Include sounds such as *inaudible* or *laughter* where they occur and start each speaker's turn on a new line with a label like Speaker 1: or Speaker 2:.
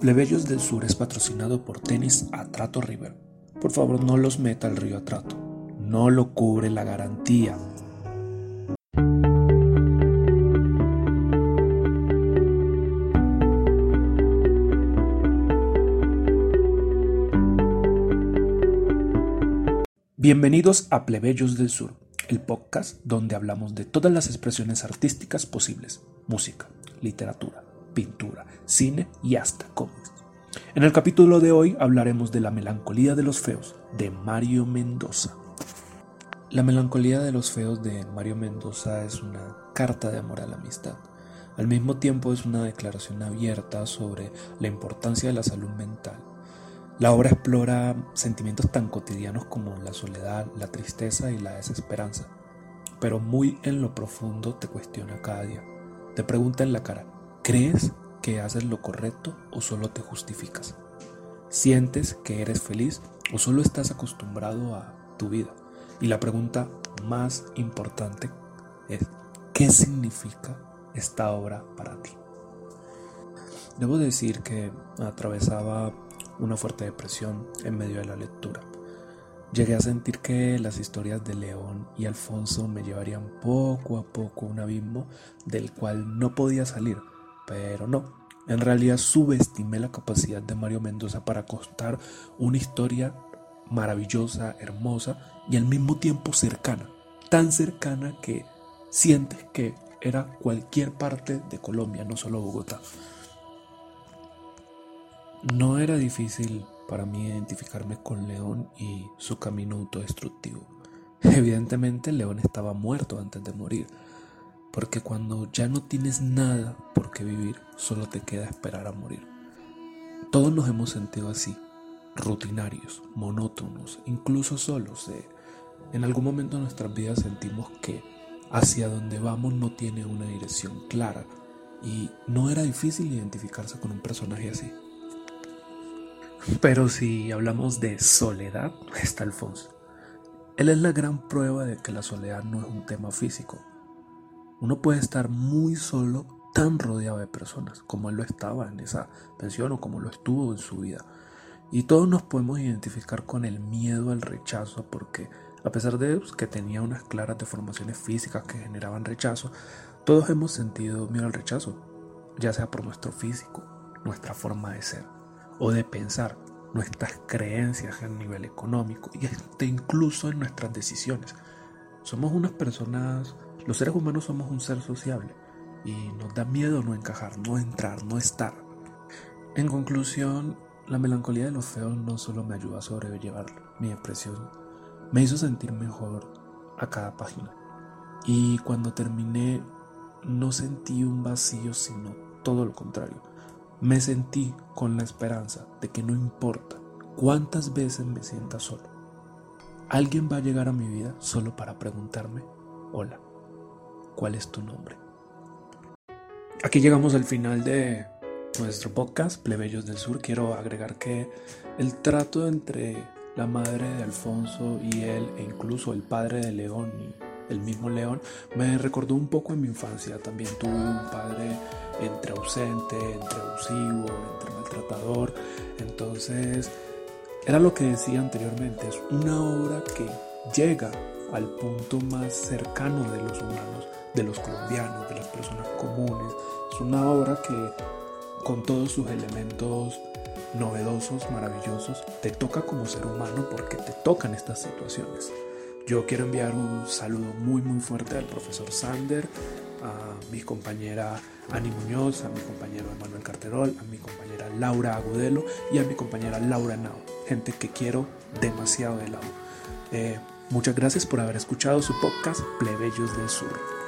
Speaker 1: Plebeyos del Sur es patrocinado por Tenis Atrato River. Por favor, no los meta al río Atrato. No lo cubre la garantía. Bienvenidos a Plebeyos del Sur, el podcast donde hablamos de todas las expresiones artísticas posibles, música, literatura, pintura, cine y hasta cómics. En el capítulo de hoy hablaremos de La melancolía de los feos de Mario Mendoza. La melancolía de los feos de Mario Mendoza es una carta de amor a la amistad. Al mismo tiempo es una declaración abierta sobre la importancia de la salud mental. La obra explora sentimientos tan cotidianos como la soledad, la tristeza y la desesperanza, pero muy en lo profundo te cuestiona cada día. Te pregunta en la cara, ¿Crees que haces lo correcto o solo te justificas? ¿Sientes que eres feliz o solo estás acostumbrado a tu vida? Y la pregunta más importante es, ¿qué significa esta obra para ti? Debo decir que atravesaba una fuerte depresión en medio de la lectura. Llegué a sentir que las historias de León y Alfonso me llevarían poco a poco a un abismo del cual no podía salir pero no, en realidad subestimé la capacidad de Mario Mendoza para contar una historia maravillosa, hermosa y al mismo tiempo cercana. Tan cercana que sientes que era cualquier parte de Colombia, no solo Bogotá. No era difícil para mí identificarme con León y su camino autodestructivo. Evidentemente León estaba muerto antes de morir porque cuando ya no tienes nada por qué vivir, solo te queda esperar a morir. Todos nos hemos sentido así, rutinarios, monótonos, incluso solos. en algún momento de nuestras vidas sentimos que hacia donde vamos no tiene una dirección clara y no era difícil identificarse con un personaje así. Pero si hablamos de soledad, *laughs* está Alfonso. Él es la gran prueba de que la soledad no es un tema físico, uno puede estar muy solo, tan rodeado de personas, como él lo estaba en esa pensión o como lo estuvo en su vida. Y todos nos podemos identificar con el miedo al rechazo, porque a pesar de que tenía unas claras deformaciones físicas que generaban rechazo, todos hemos sentido miedo al rechazo, ya sea por nuestro físico, nuestra forma de ser o de pensar, nuestras creencias a nivel económico y incluso en nuestras decisiones. Somos unas personas los seres humanos somos un ser sociable y nos da miedo no encajar, no entrar, no estar. En conclusión, la melancolía de los feos no solo me ayudó a sobrellevar mi depresión, me hizo sentir mejor a cada página. Y cuando terminé, no sentí un vacío, sino todo lo contrario. Me sentí con la esperanza de que no importa cuántas veces me sienta solo, alguien va a llegar a mi vida solo para preguntarme, hola. ¿Cuál es tu nombre? Aquí llegamos al final de nuestro podcast, Plebeyos del Sur. Quiero agregar que el trato entre la madre de Alfonso y él, e incluso el padre de León y el mismo León, me recordó un poco en mi infancia. También tuve un padre entre ausente, entre abusivo, entre maltratador. Entonces, era lo que decía anteriormente, es una obra que llega al punto más cercano de los humanos de los colombianos, de las personas comunes. Es una obra que con todos sus elementos novedosos, maravillosos, te toca como ser humano porque te tocan estas situaciones. Yo quiero enviar un saludo muy muy fuerte al profesor Sander, a mi compañera Ani Muñoz, a mi compañero Emanuel Carterol, a mi compañera Laura Agudelo y a mi compañera Laura Nao, gente que quiero demasiado de lado. Eh, muchas gracias por haber escuchado su podcast Plebeyos del Sur.